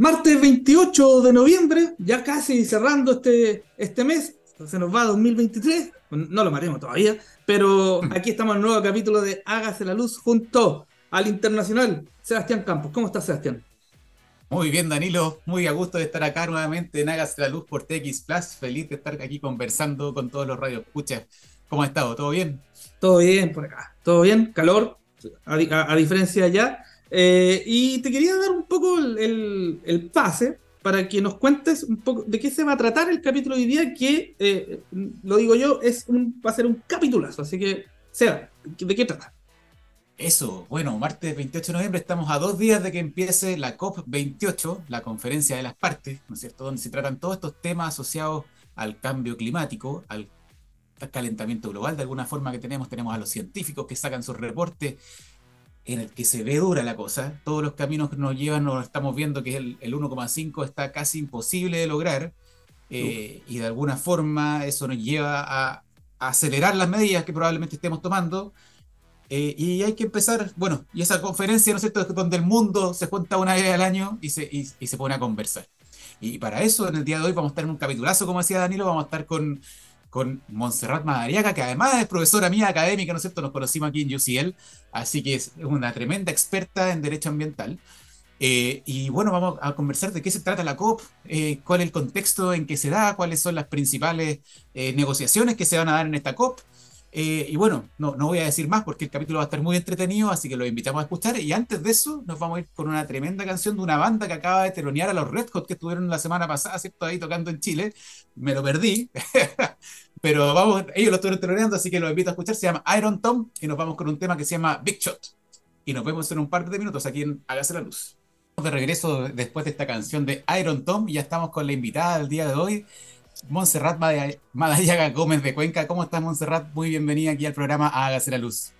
Martes 28 de noviembre, ya casi cerrando este, este mes, se nos va 2023, no lo maremos todavía, pero aquí estamos en un nuevo capítulo de Hágase la Luz junto al internacional Sebastián Campos. ¿Cómo estás, Sebastián? Muy bien, Danilo. Muy a gusto de estar acá nuevamente en Hágase la Luz por TX Plus. Feliz de estar aquí conversando con todos los radios. Escucha, ¿cómo has estado? ¿Todo bien? Todo bien por acá. Todo bien, calor, a, diferencia allá. Eh, y te quería dar un poco el, pase para que nos cuentes un poco de qué se va a tratar el capítulo de hoy día, que, eh, lo digo yo, es va a ser un capitulazo. Así que, sea, ¿de qué trata? Eso, bueno, martes 28 de noviembre estamos a dos días de que empiece la COP28, la conferencia de las partes, ¿no es cierto?, donde se tratan todos estos temas asociados al cambio climático, al calentamiento global de alguna forma que tenemos, tenemos a los científicos que sacan sus reportes en el que se ve dura la cosa, todos los caminos que nos llevan, nos estamos viendo que el, el 1,5 está casi imposible de lograr, eh, y de alguna forma eso nos lleva a, a, acelerar las medidas que probablemente estemos tomando, eh, y hay que empezar, bueno, y esa conferencia, ¿no es cierto?, donde el mundo se junta una vez al año y se, y, y se pone a conversar. Y para eso, en el día de hoy, vamos a estar en un capitulazo, como decía Danilo, vamos a estar con con Montserrat Madariaga, que además es profesora mía académica, ¿no es cierto? Nos conocimos aquí en UCL, así que es una tremenda experta en derecho ambiental. Eh, y bueno, vamos a conversar de qué se trata la COP, eh, cuál es el contexto en que se da, cuáles son las principales eh, negociaciones que se van a dar en esta COP, eh, y bueno, no, no voy a decir más porque el capítulo va a estar muy entretenido, así que lo invitamos a escuchar. Y antes de eso, nos vamos a ir con una tremenda canción de una banda que acaba de telonear a los Red Hot que estuvieron la semana pasada, ¿cierto? Ahí tocando en Chile. Me lo perdí, pero vamos, ellos lo estuvieron teloneando, así que los invito a escuchar. Se llama Iron Tom y nos vamos con un tema que se llama Big Shot. Y nos vemos en un par de minutos aquí en Hágase la Luz. De regreso después de esta canción de Iron Tom, y ya estamos con la invitada del día de hoy. Montserrat Madayaga Gómez de Cuenca. ¿Cómo estás, Montserrat? Muy bienvenida aquí al programa Hágase la Luz.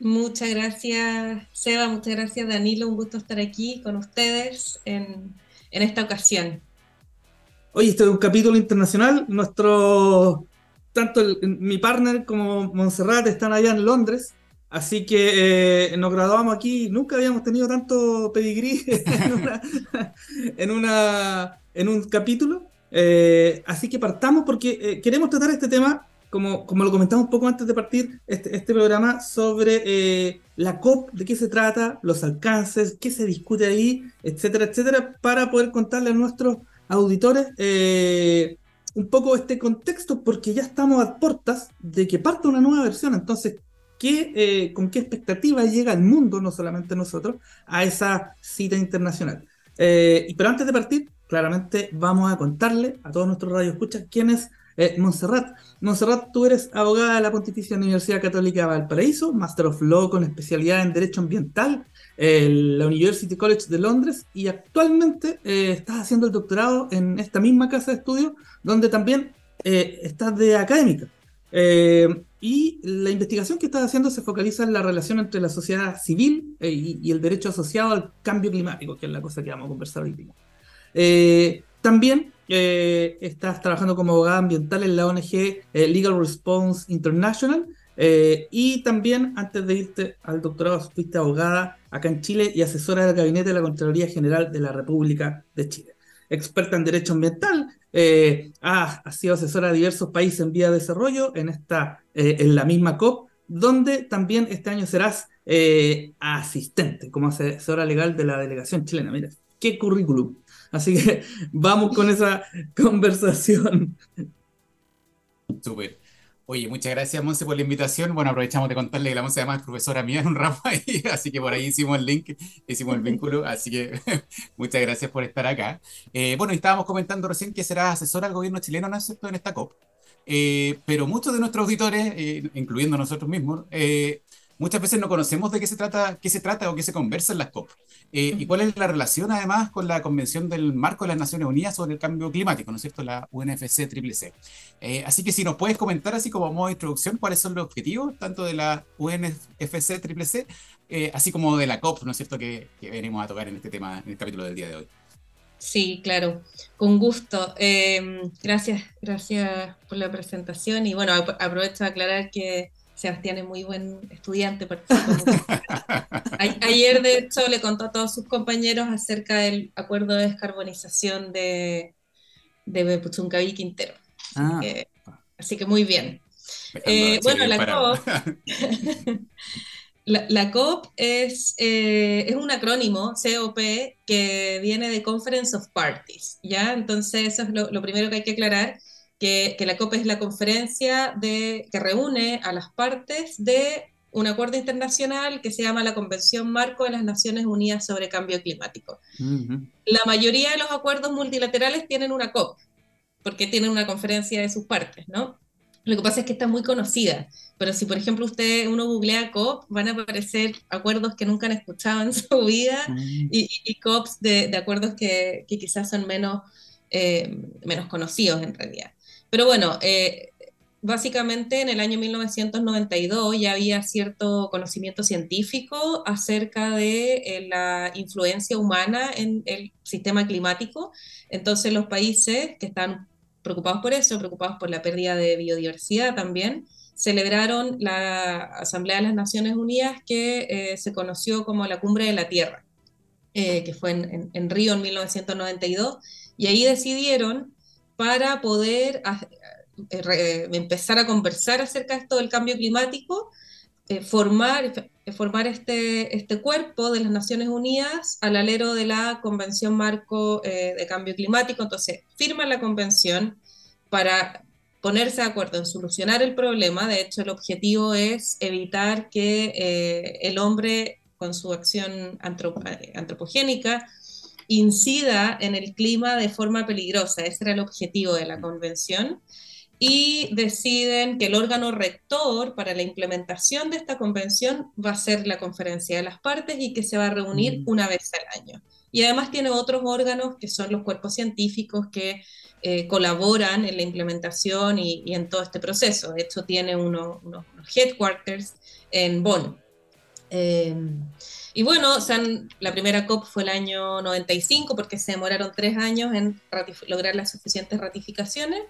Muchas gracias, Seba. Muchas gracias, Danilo. Un gusto estar aquí con ustedes en, esta ocasión. Oye, este es un capítulo internacional. Nuestro, tanto mi partner como Montserrat están allá en Londres. Así que eh, nos graduamos aquí. Nunca habíamos tenido tanto pedigrí en, una, en un capítulo. Eh, así que partamos porque eh, queremos tratar este tema, como, como lo comentamos un poco antes de partir, este, este programa sobre eh, la COP, de qué se trata, los alcances, qué se discute ahí, etcétera, etcétera, para poder contarle a nuestros auditores un poco este contexto, porque ya estamos a puertas de que parte una nueva versión. Entonces, ¿qué, ¿con qué expectativa llega el mundo, no solamente nosotros, a esa cita internacional? pero antes de partir, claramente vamos a contarle a todos nuestros radioescuchas quién es eh, Montserrat. Tú eres abogada de la Pontificia Universidad Católica de Valparaíso, Master of Law con especialidad en Derecho Ambiental en la University College de Londres y actualmente eh, estás haciendo el doctorado en esta misma casa de estudio donde también eh, estás de académica. y la investigación que estás haciendo se focaliza en la relación entre la sociedad civil y, y, el derecho asociado al cambio climático, que es la cosa que vamos a conversar hoy día. Eh, también eh, estás trabajando como abogada ambiental en la ONG eh, Legal Response International. y también, antes de irte al doctorado, fuiste abogada acá en Chile y asesora del gabinete de la Contraloría General de la República de Chile. Experta en derecho ambiental, ha, sido asesora de diversos países en vía de desarrollo en, esta, en la misma COP, donde también este año serás asistente como asesora legal de la delegación chilena. Mira, qué currículum. Así que vamos con esa conversación. Súper. Oye, muchas gracias, Monse, por la invitación. Bueno, aprovechamos de contarle que la Monse además es profesora mía en un ramo ahí, así que por ahí hicimos el link, hicimos el vínculo, así que muchas gracias por estar acá. Eh, bueno, estábamos comentando recién que será asesora al gobierno chileno, ¿no es cierto?, en esta COP. Eh, pero muchos de nuestros auditores, eh, incluyendo nosotros mismos, muchas veces no conocemos de qué se trata, qué se trata o qué se conversa en las COP. Eh, ¿Y cuál es la relación además con la Convención del Marco de las Naciones Unidas sobre el Cambio Climático, ¿no es cierto? La UNFC CCC. Eh, así que si nos puedes comentar así como modo de introducción cuáles son los objetivos tanto de la UNFC CCC, eh, así como de la COP, ¿no es cierto? Que, que, venimos a tocar en este tema, en el capítulo del día de hoy. Sí, claro, con gusto. Em, gracias, gracias por la presentación y bueno, aprovecho de aclarar que Sebastián es muy buen estudiante. Ayer, de hecho, le contó a todos sus compañeros acerca del acuerdo de descarbonización de, de Puchuncaví Quintero. Así, ah. así, que, muy bien. Eh, bueno, la COP, la, COP es, eh, es un acrónimo, COP, que viene de Conference of Parties, ¿ya? Entonces, eso es lo primero que hay que aclarar que, la COP es la conferencia de, que reúne a las partes de un acuerdo internacional que se llama la Convención Marco de las Naciones Unidas sobre Cambio Climático. La mayoría de los acuerdos multilaterales tienen una COP, porque tienen una conferencia de sus partes, ¿no? Lo que pasa es que está muy conocida, pero si por ejemplo usted, uno googlea COP, van a aparecer acuerdos que nunca han escuchado en su vida y, COPs de, acuerdos que, quizás son menos, eh, menos conocidos en realidad. Pero bueno, eh, básicamente en el año 1992 ya había cierto conocimiento científico acerca de eh, la influencia humana en el sistema climático. Entonces los países que están preocupados por eso, preocupados por la pérdida de biodiversidad también, celebraron la Asamblea de las Naciones Unidas que eh, se conoció como la Cumbre de la Tierra, que fue en, en Río en 1992, y ahí decidieron para poder eh, empezar a conversar acerca de esto del cambio climático, eh, formar, formar este, este cuerpo de las Naciones Unidas al alero de la Convención Marco eh, de Cambio Climático. Entonces, firman la convención para ponerse de acuerdo en solucionar el problema. De hecho, el objetivo es evitar que el hombre, con su acción antropogénica, incida en el clima de forma peligrosa. Ese era el objetivo de la convención. Y deciden que el órgano rector para la implementación de esta convención va a ser la conferencia de las partes y que se va a reunir mm. una vez al año. Y además tiene otros órganos que son los cuerpos científicos que eh, colaboran en la implementación y, en todo este proceso. De hecho, tiene unos headquarters en Bonn. Eh, y bueno, la primera COP fue el año 95 porque se demoraron tres años en lograr las suficientes ratificaciones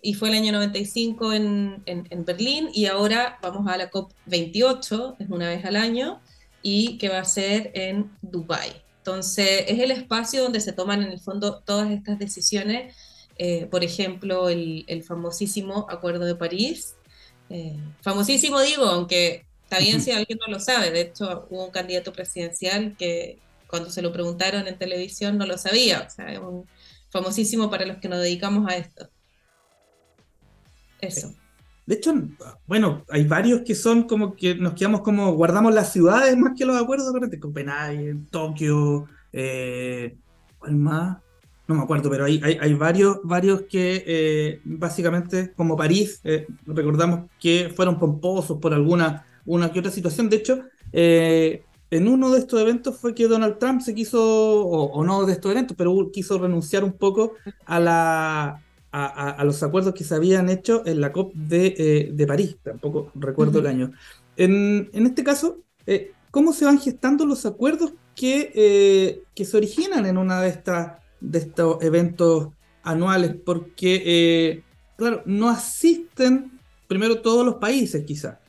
y fue el año 95 en, en, Berlín y ahora vamos a la COP 28, es una vez al año, y que va a ser en Dubái. Entonces es el espacio donde se toman en el fondo todas estas decisiones, eh, por ejemplo, el, el, famosísimo Acuerdo de París. Eh, famosísimo digo, aunque Está bien si alguien no lo sabe. De hecho, hubo un candidato presidencial que cuando se lo preguntaron en televisión no lo sabía. O sea, es un famosísimo para los que nos dedicamos a esto. Eso. De hecho, bueno, hay varios que son como que nos quedamos como, guardamos las ciudades más que los acuerdos, de Copenhague, Tokio, eh, ¿cuál más? No me acuerdo, pero hay, hay, varios, varios que eh, básicamente, como París, eh, recordamos que fueron pomposos por alguna una que otra situación. De hecho, eh, en uno de estos eventos fue que Donald Trump se quiso, o, no de estos eventos, pero quiso renunciar un poco a, la, a, los acuerdos que se habían hecho en la COP de, eh, de París, tampoco recuerdo el año. En, en este caso, eh, ¿cómo se van gestando los acuerdos que, que se originan en una de, estas de estos eventos anuales? Porque, claro, no asisten primero todos los países quizás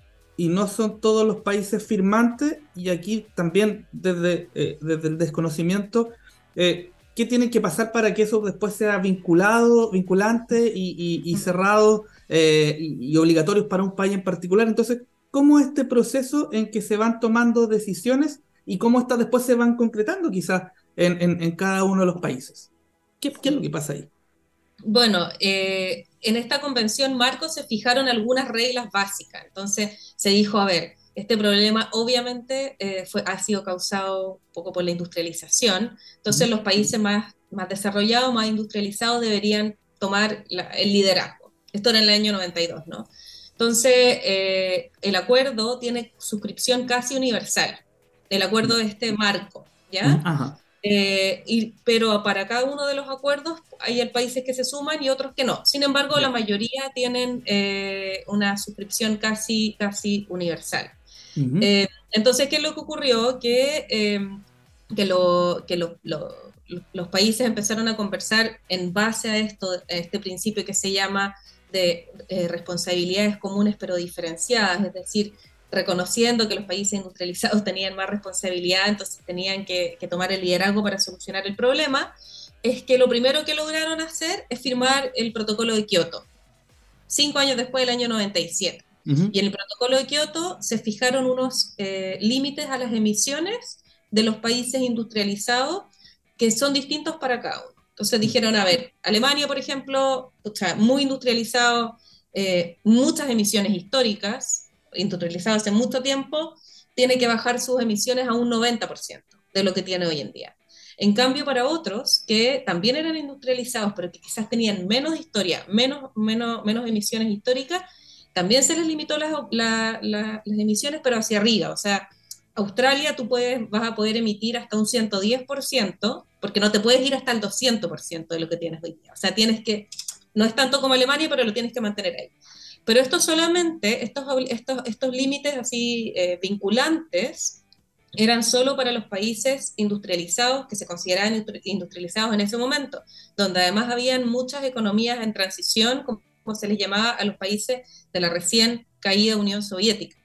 y no son todos los países firmantes, y aquí también desde, eh, desde el desconocimiento, eh, ¿qué tiene que pasar para que eso después sea vinculado, vinculante y, cerrado eh, y, obligatorio para un país en particular? Entonces, ¿cómo es este proceso en que se van tomando decisiones y cómo estas después se van concretando quizás en, cada uno de los países? ¿Qué, ¿Qué, es lo que pasa ahí? Bueno, eh, en esta convención marco se fijaron algunas reglas básicas. Entonces se dijo, a ver, este problema obviamente eh, fue, ha sido causado un poco por la industrialización. Entonces los países más, más desarrollados, más industrializados deberían tomar el liderazgo. Esto era en el año 92, ¿no? Entonces eh, el acuerdo tiene suscripción casi universal. El acuerdo de este marco, ¿ya? Ajá. Eh, y, pero para cada uno de los acuerdos hay países que se suman y otros que no. Sin embargo, la mayoría tienen eh, una suscripción casi, casi universal. Eh, entonces, ¿qué es lo que ocurrió? Que, em, que, lo, los países empezaron a conversar en base a esto, a este principio que se llama de responsabilidades comunes pero diferenciadas, es decir, reconociendo que los países industrializados tenían más responsabilidad, entonces tenían que, tomar el liderazgo para solucionar el problema, es que lo primero que lograron hacer es firmar el protocolo de Kioto, cinco años después del año 97. Y en el protocolo de Kioto se fijaron unos eh, límites a las emisiones de los países industrializados que son distintos para cada uno. Entonces dijeron, a ver, Alemania, por ejemplo, muy industrializado, eh, muchas emisiones históricas, industrializado hace mucho tiempo, tiene que bajar sus emisiones a un 90% de lo que tiene hoy en día. En cambio, para otros que también eran industrializados, pero que quizás tenían menos historia, menos, menos, menos emisiones históricas, también se les limitó las, las emisiones, pero hacia arriba. O sea, Australia tú puedes, vas a poder emitir hasta un 110%, porque no te puedes ir hasta el 200% de lo que tienes hoy día. O sea, tienes que, no es tanto como Alemania, pero lo tienes que mantener ahí. Pero esto solamente, estos, estos, estos límites así eh, vinculantes, eran solo para los países industrializados, que se consideraban industrializados en ese momento, donde además habían muchas economías en transición, como se les llamaba a los países de la recién caída Unión Soviética.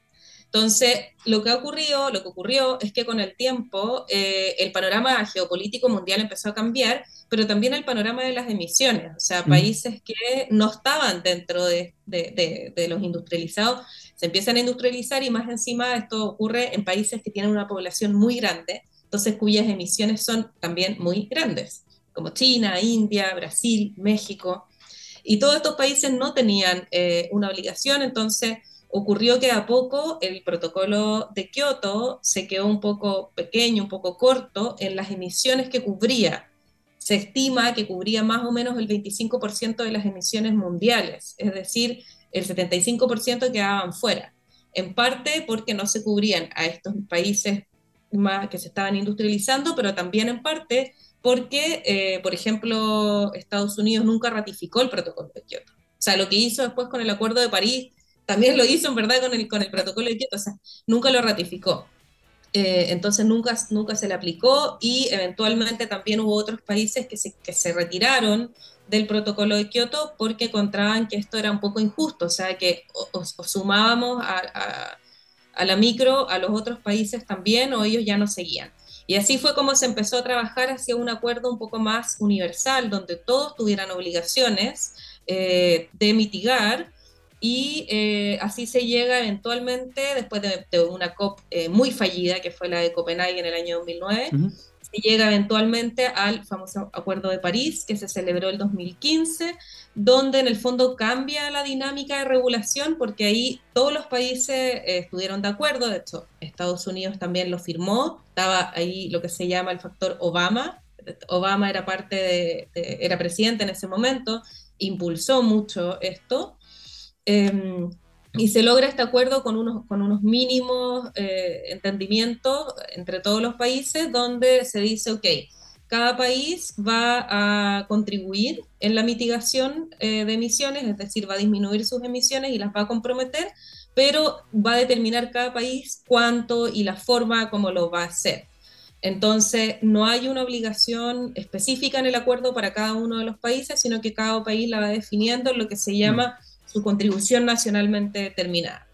Entonces, lo que ha ocurrido, lo que ocurrió es que con el tiempo eh, el panorama geopolítico mundial empezó a cambiar, pero también el panorama de las emisiones, o sea, países que no estaban dentro de, de, los industrializados se empiezan a industrializar y más encima esto ocurre en países que tienen una población muy grande, entonces cuyas emisiones son también muy grandes, como China, India, Brasil, México, y todos estos países no tenían eh, una obligación, entonces ocurrió que a poco el protocolo de Kioto se quedó un poco pequeño, un poco corto en las emisiones que cubría. Se estima que cubría más o menos el 25% de las emisiones mundiales, es decir, el 75% quedaban fuera. En parte porque no se cubrían a estos países que se estaban industrializando, pero también en parte porque, eh, por ejemplo, Estados Unidos nunca ratificó el protocolo de Kioto. O sea, lo que hizo después con el Acuerdo de París también lo hizo en verdad con el, con el protocolo de Kioto, o sea, nunca lo ratificó. Eh, entonces nunca, nunca se le aplicó y eventualmente también hubo otros países que se, que se retiraron del protocolo de Kioto porque encontraban que esto era un poco injusto, o sea, que o, sumábamos a, a, a, la micro a los otros países también o ellos ya no seguían. Y así fue como se empezó a trabajar hacia un acuerdo un poco más universal, donde todos tuvieran obligaciones eh, de mitigar y eh, así se llega eventualmente, después de, una COP eh, muy fallida, que fue la de Copenhague en el año 2009, se llega eventualmente al famoso Acuerdo de París, que se celebró el 2015, donde en el fondo cambia la dinámica de regulación, porque ahí todos los países eh, estuvieron de acuerdo, de hecho Estados Unidos también lo firmó, estaba ahí lo que se llama el factor Obama, Obama era parte de era presidente en ese momento, impulsó mucho esto, Em, y se logra este acuerdo con unos, con unos mínimos eh, entendimientos entre todos los países, donde se dice, ok, cada país va a contribuir en la mitigación eh, de emisiones, es decir, va a disminuir sus emisiones y las va a comprometer, pero va a determinar cada país cuánto y la forma como lo va a hacer. Entonces, no hay una obligación específica en el acuerdo para cada uno de los países, sino que cada país la va definiendo en lo que se llama su contribución nacionalmente determinada.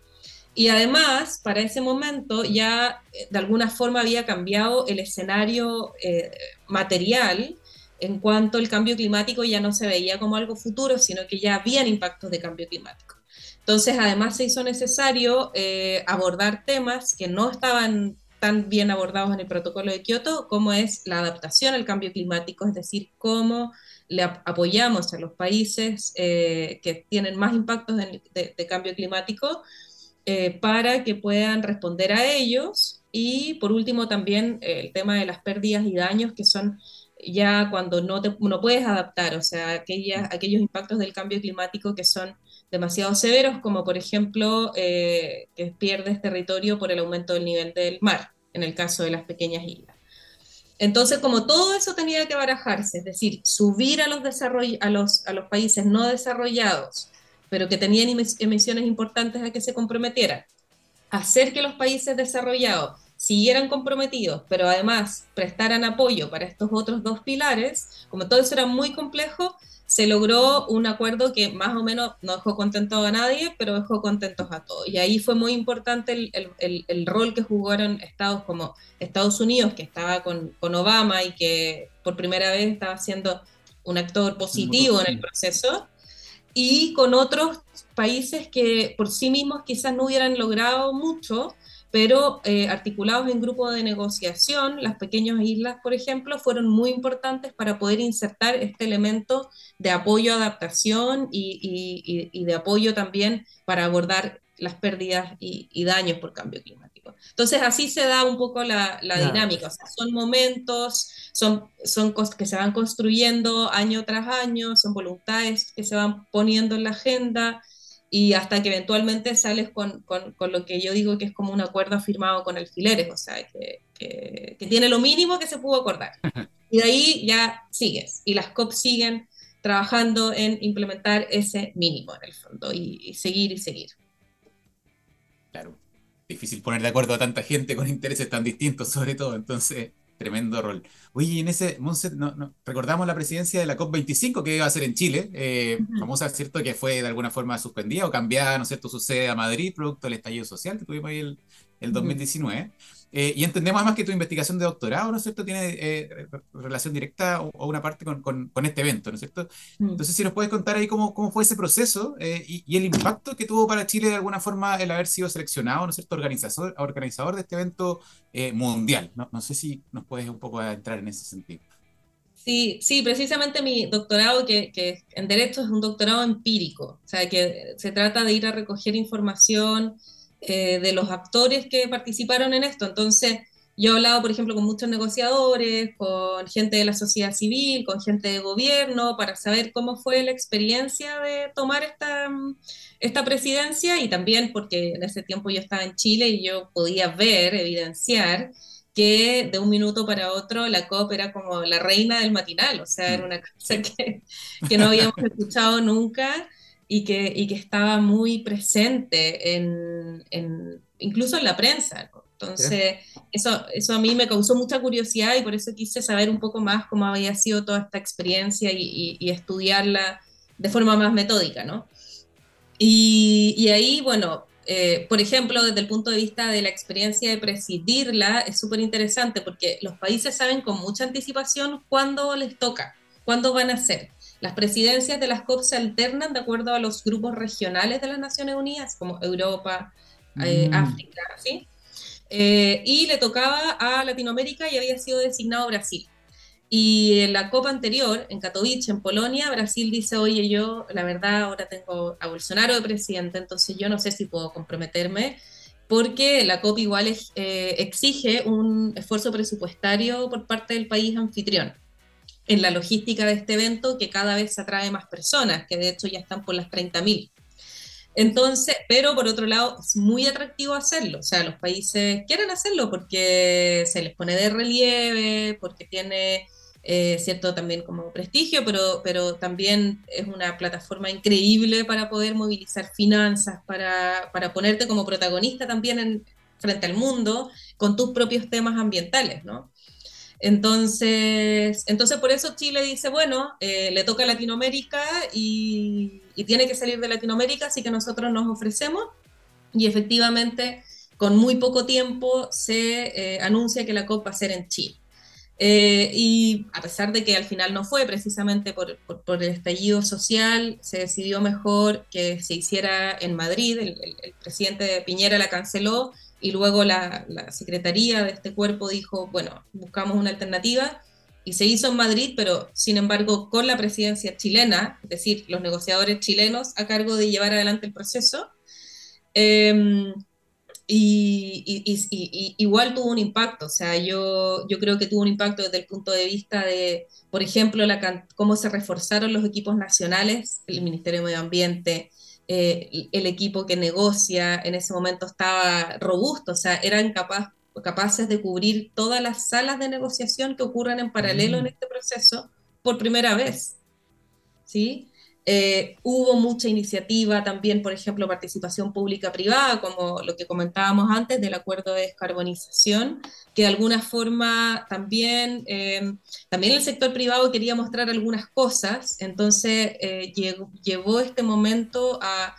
Y además, para ese momento ya eh, de alguna forma había cambiado el escenario eh, material en cuanto el cambio climático ya no se veía como algo futuro, sino que ya habían impactos de cambio climático. Entonces, además se hizo necesario eh, abordar temas que no estaban tan bien abordados en el protocolo de Kioto, como es la adaptación al cambio climático, es decir, cómo le apoyamos a los países eh, que tienen más impactos de, cambio climático eh, para que puedan responder a ellos. Y por último también eh, el tema de las pérdidas y daños que son ya cuando no, te, no puedes adaptar, o sea, aquellos impactos del cambio climático que son demasiado severos, como por ejemplo que pierdes territorio por el aumento del nivel del mar, en el caso de las pequeñas islas. Entonces, como todo eso tenía que barajarse, es decir, subir a los, países no desarrollados, pero que tenían emisiones importantes a que se comprometieran, hacer que los países desarrollados siguieran comprometidos, pero además prestaran apoyo para estos otros dos pilares, como todo eso era muy complejo, se logró un acuerdo que más o menos no dejó contento a nadie, pero dejó contentos a todos. Y ahí fue muy importante el, el, el, rol que jugaron estados como Estados Unidos, que estaba con, con, Obama y que por primera vez estaba siendo un actor positivo en el proceso, y con otros países que por sí mismos quizás no hubieran logrado mucho, pero eh, articulados en grupos de negociación, las pequeñas islas, por ejemplo, fueron muy importantes para poder insertar este elemento de apoyo, adaptación y, y, de apoyo también para abordar las pérdidas y, daños por cambio climático. Entonces, así se da un poco la, la dinámica. O sea, son momentos, son, son cosas que se van construyendo año tras año, son voluntades que se van poniendo en la agenda y hasta que eventualmente sales con, con, con, lo que yo digo que es como un acuerdo firmado con alfileres, o sea, que, que, tiene lo mínimo que se pudo acordar. Y de ahí ya sigues, y las COP siguen trabajando en implementar ese mínimo en el fondo, y, y seguir y seguir. Claro, difícil poner de acuerdo a tanta gente con intereses tan distintos, sobre todo, entonces Tremendo rol. Oye, en ese, no, recordamos la presidencia de la COP25 que iba a ser en Chile, eh, famosa, ¿cierto? Que fue de alguna forma suspendida o cambiada, ¿no es cierto? Su sede a Madrid, producto del estallido social que tuvimos ahí el, el 2019. Eh, y entendemos además que tu investigación de doctorado, ¿no es cierto?, tiene eh, relación directa o, una parte con, con, este evento, ¿no es cierto? Mm. Entonces, si nos puedes contar ahí cómo, cómo fue ese proceso eh, y, el impacto que tuvo para Chile de alguna forma el haber sido seleccionado, ¿no es cierto?, organizador, organizador de este evento mundial. No, no, sé si nos puedes un poco entrar en ese sentido. Sí, sí, precisamente mi doctorado, que, que en Derecho es un doctorado empírico, o sea, que se trata de ir a recoger información eh, de los actores que participaron en esto. Entonces, yo he hablado, por ejemplo, con muchos negociadores, con gente de la sociedad civil, con gente de gobierno, para saber cómo fue la experiencia de tomar esta, esta presidencia y también porque en ese tiempo yo estaba en Chile y yo podía ver, evidenciar que de un minuto para otro la COP era como la reina del matinal, o sea, era una cosa que, que no habíamos escuchado nunca y que, y que estaba muy presente en, en, incluso en la prensa. Entonces, eso, eso a mí me causó mucha curiosidad y por eso quise saber un poco más cómo había sido toda esta experiencia y, y, estudiarla de forma más metódica, ¿no? Y, y ahí, bueno, eh, por ejemplo, desde el punto de vista de la experiencia de presidirla, es súper interesante porque los países saben con mucha anticipación cuándo les toca, cuándo van a hacer. Las presidencias de las COP se alternan de acuerdo a los grupos regionales de las Naciones Unidas, como Europa, eh, mm. África, ¿sí? Eh, y le tocaba a Latinoamérica y había sido designado Brasil. Y en la COP anterior, en Katowice, en Polonia, Brasil dice, oye, yo la verdad ahora tengo a Bolsonaro de presidente, entonces yo no sé si puedo comprometerme, porque la COP igual eh, exige un esfuerzo presupuestario por parte del país anfitrión en la logística de este evento que cada vez atrae más personas, que de hecho ya están por las 30.000. Entonces, pero por otro lado, es muy atractivo hacerlo. O sea, los países quieren hacerlo porque se les pone de relieve, porque tiene eh, cierto también como prestigio, pero, pero también es una plataforma increíble para poder movilizar finanzas, para, para ponerte como protagonista también en, frente al mundo con tus propios temas ambientales, ¿no? Entonces, entonces por eso Chile dice, bueno, eh, le toca a Latinoamérica y, tiene que salir de Latinoamérica, así que nosotros nos ofrecemos y efectivamente con muy poco tiempo se eh, anuncia que la COP va a ser en Chile. Eh, y a pesar de que al final no fue precisamente por, el estallido social, se decidió mejor que se hiciera en Madrid, el, el, el presidente Piñera la canceló y luego la, secretaría de este cuerpo dijo, bueno, buscamos una alternativa y se hizo en Madrid, pero sin embargo con la presidencia chilena, es decir, los negociadores chilenos a cargo de llevar adelante el proceso. Em, y, igual tuvo un impacto, o sea, yo, yo creo que tuvo un impacto desde el punto de vista de, por ejemplo, la, cómo se reforzaron los equipos nacionales, el Ministerio de Medio Ambiente, eh, el equipo que negocia en ese momento estaba robusto, o sea, eran capaces de cubrir todas las salas de negociación que ocurren en paralelo en mm. este proceso por primera vez. ¿Sí? Eh, hubo mucha iniciativa también, por ejemplo, participación pública-privada, como lo que comentábamos antes del acuerdo de descarbonización, que de alguna forma también, eh, también el sector privado quería mostrar algunas cosas, entonces eh, llevó este momento a,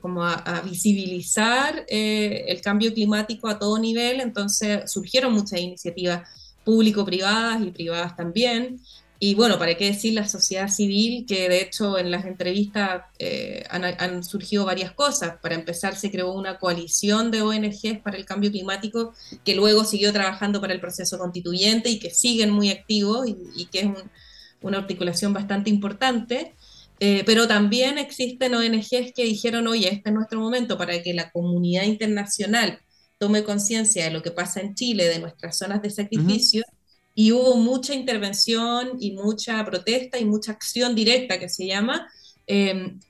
como a, visibilizar el cambio climático a todo nivel, entonces surgieron muchas iniciativas público-privadas y privadas también. Y bueno, para qué decir la sociedad civil, que de hecho en las entrevistas eh, han, surgido varias cosas. Para empezar, se creó una coalición de ONGs para el cambio climático, que luego siguió trabajando para el proceso constituyente y que siguen muy activos y, que es una articulación bastante importante. Eh, pero también existen ONGs que dijeron, oye, este es nuestro momento para que la comunidad internacional tome conciencia de lo que pasa en Chile, de nuestras zonas de sacrificio y hubo mucha intervención y mucha protesta y mucha acción directa que se llama, em,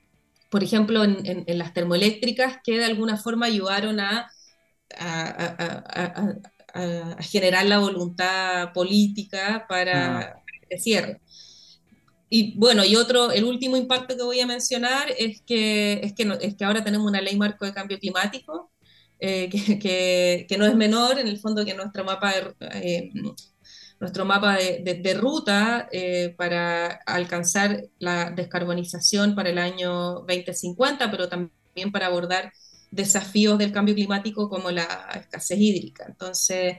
por ejemplo, en, las termoeléctricas que de alguna forma ayudaron a, a, generar la voluntad política para ah. el cierre. Y bueno, y otro, el último impacto que voy a mencionar es que, es que, es que ahora tenemos una ley marco de cambio climático, eh, que, que, no es menor, en el fondo que nuestro mapa eh, nuestro mapa de, ruta eh, para alcanzar la descarbonización para el año 2050, pero también para abordar desafíos del cambio climático como la escasez hídrica. Entonces,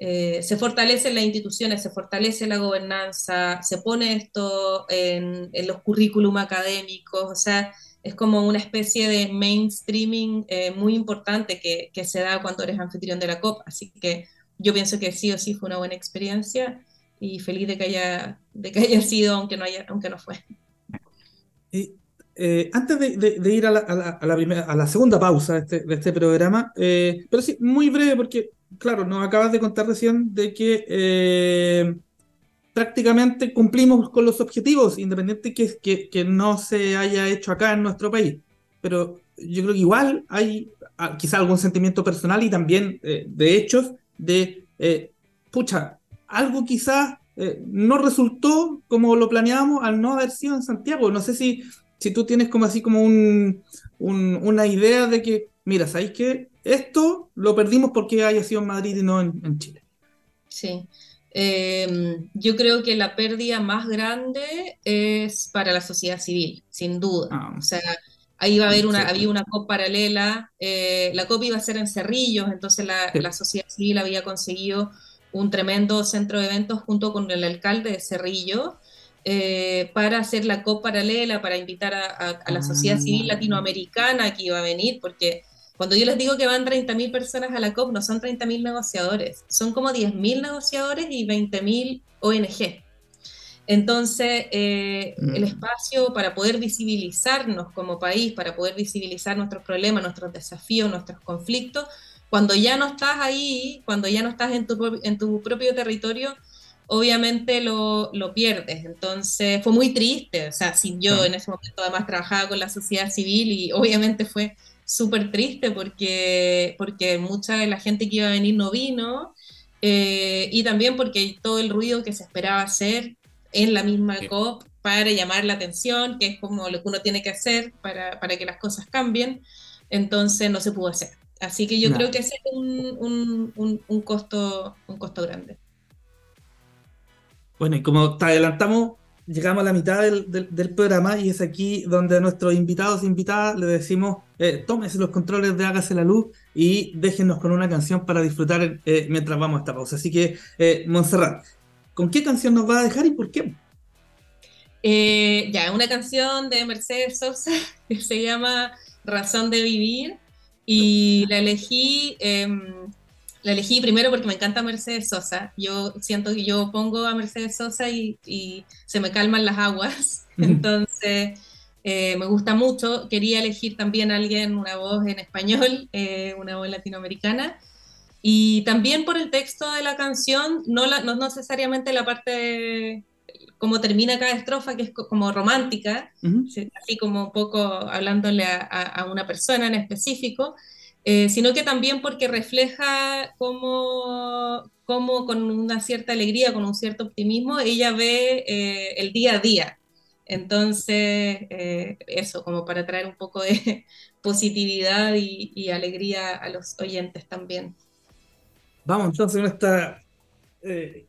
eh, se fortalecen las instituciones, se fortalece la gobernanza, se pone esto en, los currículum académicos, o sea, es como una especie de mainstreaming eh, muy importante que, que, se da cuando eres anfitrión de la COP. Así que yo pienso que sí o sí fue una buena experiencia y feliz de que haya, de que haya sido, aunque no, haya, aunque no fue. Eh, antes de, ir a la, a, la, primera, a la, segunda pausa de este, de este programa, eh, pero sí, muy breve, porque, claro, nos acabas de contar recién de que eh, prácticamente cumplimos con los objetivos, independiente que, que, que, no se haya hecho acá en nuestro país. Pero yo creo que igual hay ah, quizá algún sentimiento personal y también de hechos de, eh, pucha, algo quizás eh, no resultó como lo planeábamos al no haber sido en Santiago. No sé si, si tú tienes como así como un, una idea de que, mira, ¿sabéis que esto lo perdimos porque haya sido en Madrid y no en, Chile? Sí. Em, yo creo que la pérdida más grande es para la sociedad civil, sin duda. Ah. O sea, Ahí iba a haber una, había una COP paralela, eh, la COP iba a ser en Cerrillos, entonces la, sociedad civil había conseguido un tremendo centro de eventos junto con el alcalde de Cerrillo eh, para hacer la COP paralela, para invitar a, la sociedad civil ah. latinoamericana que iba a venir, porque cuando yo les digo que van 30.000 personas a la COP, no son 30.000 negociadores, son como 10.000 negociadores y 20.000 ONG. Entonces, eh, el mm. espacio para poder visibilizarnos como país, para poder visibilizar nuestros problemas, nuestros desafíos, nuestros conflictos, cuando ya no estás ahí, cuando ya no estás en tu, en tu propio territorio, obviamente lo, lo, pierdes. Entonces, fue muy triste. O sea, sin yo en ese momento además trabajaba con la sociedad civil y obviamente fue súper triste porque, porque mucha de la gente que iba a venir no vino. Eh, y también porque todo el ruido que se esperaba hacer en la misma COP para llamar la atención, que es como lo que uno tiene que hacer para, para que las cosas cambien, entonces no se pudo hacer. Así que yo creo que ese es un, un, un, costo, un costo grande. Bueno, y como te adelantamos, llegamos a la mitad del, del, programa y es aquí donde a nuestros invitados e invitadas le decimos, eh, tómese los controles de Hágase la Luz y déjenos con una canción para disfrutar eh, mientras vamos a esta pausa. Así que, eh, Montserrat, ¿Con qué canción nos va a dejar y por qué? Eh, ya, una canción de Mercedes Sosa que se llama Razón de Vivir y la elegí, em, la elegí primero porque me encanta Mercedes Sosa. Yo siento que yo pongo a Mercedes Sosa y, se me calman las aguas. Entonces, eh, me gusta mucho. Quería elegir también a alguien, una voz en español, eh, una voz latinoamericana. Y también por el texto de la canción, no, la, no necesariamente la parte como termina cada estrofa, que es como romántica, así como un poco hablándole a, una persona en específico, eh, sino que también porque refleja cómo, cómo, con una cierta alegría, con un cierto optimismo, ella ve eh, el día a día. Entonces, eh, eso, como para traer un poco de positividad y, alegría a los oyentes también. Vamos entonces con esta eh,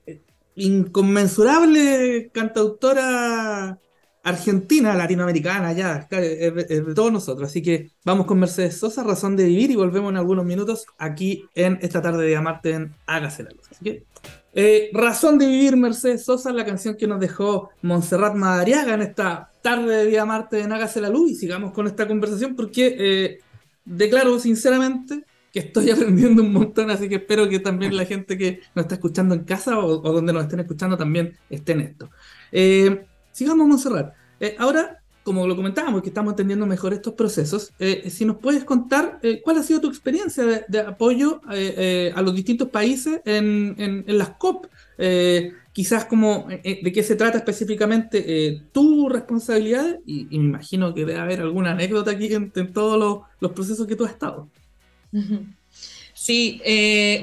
inconmensurable cantautora argentina, latinoamericana, ya, es de, todos nosotros. Así que vamos con Mercedes Sosa, Razón de Vivir, y volvemos en algunos minutos aquí en esta tarde de Amarte en Hágase la Luz. Así que, eh, Razón de Vivir, Mercedes Sosa, la canción que nos dejó Montserrat Madariaga en esta tarde de Día Marte en Hágase la Luz, y sigamos con esta conversación porque eh, declaro sinceramente que estoy aprendiendo un montón, así que espero que también la gente que nos está escuchando en casa o, donde nos estén escuchando también esté en esto. Eh, sigamos, Montserrat. Eh, ahora, como lo comentábamos, que estamos entendiendo mejor estos procesos, eh, si nos puedes contar eh, cuál ha sido tu experiencia de, apoyo a los distintos países en, las COP, quizás como de qué se trata específicamente tu responsabilidad, y, me imagino que debe haber alguna anécdota aquí en, todos los, procesos que tú has estado. Sí,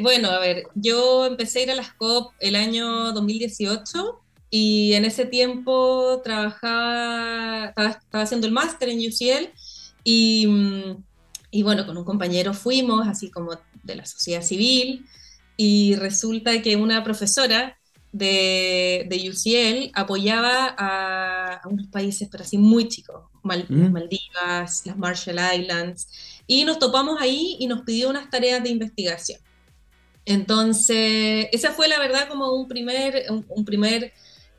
bueno, a ver, yo empecé a ir a las COP el año 2018 y en ese tiempo trabajaba, estaba, haciendo el máster en UCL y, y, bueno, con un compañero fuimos, así como de la sociedad civil, y resulta que una profesora de, de UCL apoyaba a, unos países, pero así muy chicos, las mm. Maldivas, las Marshall Islands, y nos topamos ahí y nos pidió unas tareas de investigación. Entonces, esa fue la verdad como un primer, un primer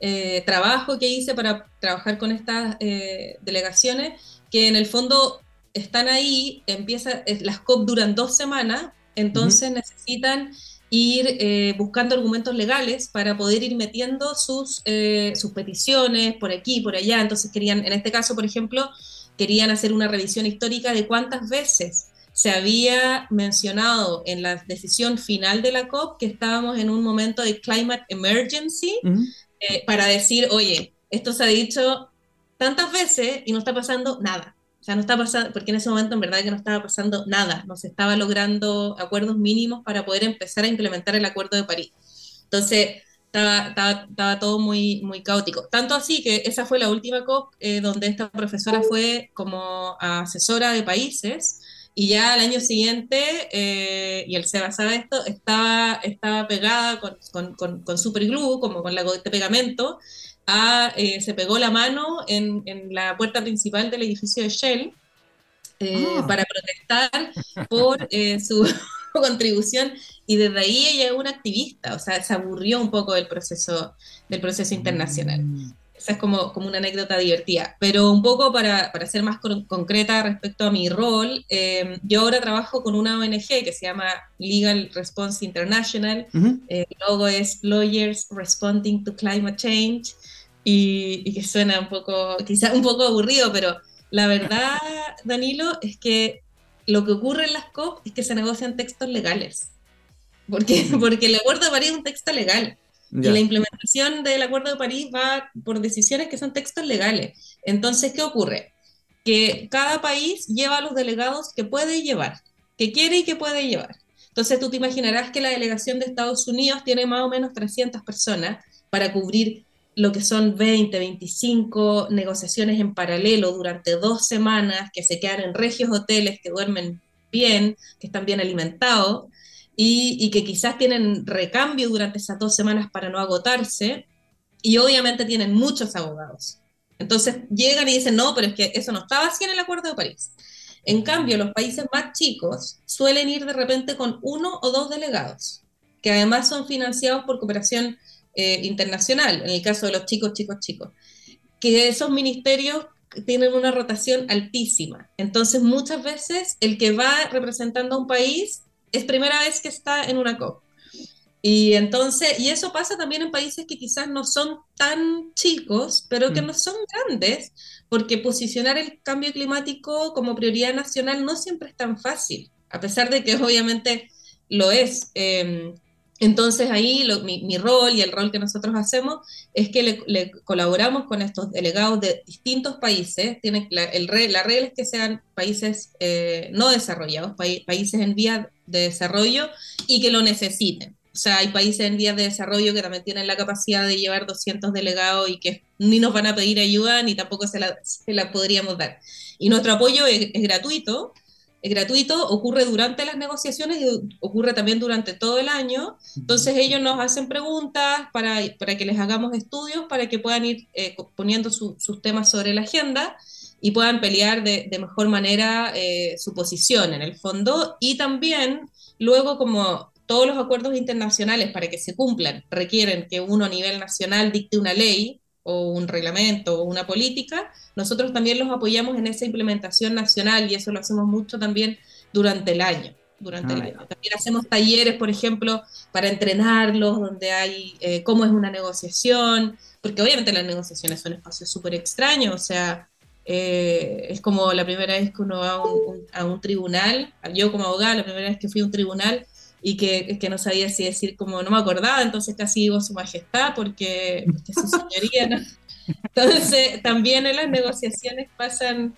eh, trabajo que hice para trabajar con estas eh, delegaciones, que en el fondo están ahí, empieza, las COP duran dos semanas, entonces necesitan ir eh, buscando argumentos legales para poder ir metiendo sus, sus peticiones por aquí, por allá. Entonces querían, en este caso, por ejemplo, querían hacer una revisión histórica de cuántas veces se había mencionado en la decisión final de la COP que estábamos en un momento de climate emergency, eh, para decir, oye, esto se ha dicho tantas veces y no está pasando nada. O sea, no está pasando, porque en ese momento en verdad que no estaba pasando nada, no se estaba logrando acuerdos mínimos para poder empezar a implementar el Acuerdo de París. Entonces, estaba, estaba, todo muy, muy caótico. Tanto así que esa fue la última COP eh, donde esta profesora fue como asesora de países y ya al año siguiente, eh, y el Seba sabe esto, estaba, estaba pegada con, con, con, con super glue, como con la de pegamento, a, eh, se pegó la mano en, en, la puerta principal del edificio de Shell eh, ah. para protestar por su contribución y desde ahí ella es una activista, o sea, se aburrió un poco del proceso, del proceso internacional. Mm. Esa es como, como una anécdota divertida. Pero un poco para, para ser más concreta respecto a mi rol, em, yo ahora trabajo con una ONG que se llama Legal Response International. el logo es Lawyers Responding to Climate Change. Y, y, que suena un poco, quizás un poco aburrido, pero la verdad, Danilo, es que lo que ocurre en las COP es que se negocian textos legales. Porque, porque el acuerdo de París es un texto legal. Y la implementación del Acuerdo de París va por decisiones que son textos legales. Entonces, ¿qué ocurre? Que cada país lleva a los delegados que puede llevar, que quiere y que puede llevar. Entonces, tú te imaginarás que la delegación de Estados Unidos tiene más o menos 300 personas para cubrir lo que son 20, 25 negociaciones en paralelo durante dos semanas, que se quedan en regios hoteles, que duermen bien, que están bien alimentados y, que quizás tienen recambio durante esas dos semanas para no agotarse y obviamente tienen muchos abogados. Entonces llegan y dicen, no, pero es que eso no estaba así en el Acuerdo de París. En cambio, los países más chicos suelen ir de repente con uno o dos delegados, que además son financiados por cooperación eh, internacional, en el caso de los chicos, chicos, chicos, que esos ministerios tienen una rotación altísima. Entonces, muchas veces el que va representando a un país es primera vez que está en una COP. Y entonces, y eso pasa también en países que quizás no son tan chicos, pero que mm. no son grandes, porque posicionar el cambio climático como prioridad nacional no siempre es tan fácil, a pesar de que obviamente lo es. Em, entonces ahí mi, rol y el rol que nosotros hacemos es que le, colaboramos con estos delegados de distintos países. Tiene, la, el, la regla es que sean países eh, no desarrollados, países en vía de desarrollo y que lo necesiten. O sea, hay países en vías de desarrollo que también tienen la capacidad de llevar 200 delegados y que ni nos van a pedir ayuda ni tampoco se la, podríamos dar. Y nuestro apoyo es, gratuito, gratuito, ocurre durante las negociaciones y ocurre también durante todo el año. Entonces ellos nos hacen preguntas para, que les hagamos estudios, para que puedan ir eh, poniendo su, sus temas sobre la agenda y puedan pelear de, de mejor manera eh, su posición en el fondo. Y también luego como todos los acuerdos internacionales para que se cumplan requieren que uno a nivel nacional dicte una ley, o un reglamento o una política, nosotros también los apoyamos en esa implementación nacional y eso lo hacemos mucho también durante el año. Durante el Ah, año. También hacemos talleres, por ejemplo, para entrenarlos, donde hay eh, cómo es una negociación, porque obviamente las negociaciones son espacios súper extraños, o sea, eh, es como la primera vez que uno va a un, un- a un tribunal, yo como abogada, la primera vez que fui a un tribunal y que, que no sabía si decir como no me acordaba, entonces casi digo su majestad porque, porque su señoría, ¿no? Entonces también en las negociaciones pasan,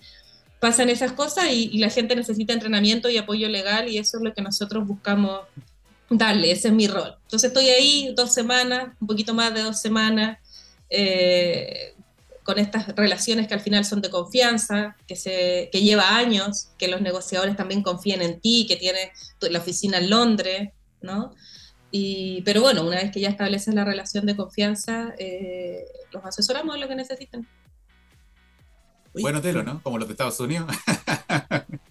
pasan esas cosas y, y la gente necesita entrenamiento y apoyo legal y eso es lo que nosotros buscamos darle, ese es mi rol. Entonces estoy ahí dos semanas, un poquito más de dos semanas, eh, con estas relaciones que al final son de confianza, que, se, que lleva años, que los negociadores también confíen en ti, que tienes la oficina en Londres, ¿no? Y, pero bueno, una vez que ya estableces la relación de confianza, eh, los asesoramos en lo que necesiten. Oye, Buen hotel, ¿no? Como los de Estados Unidos.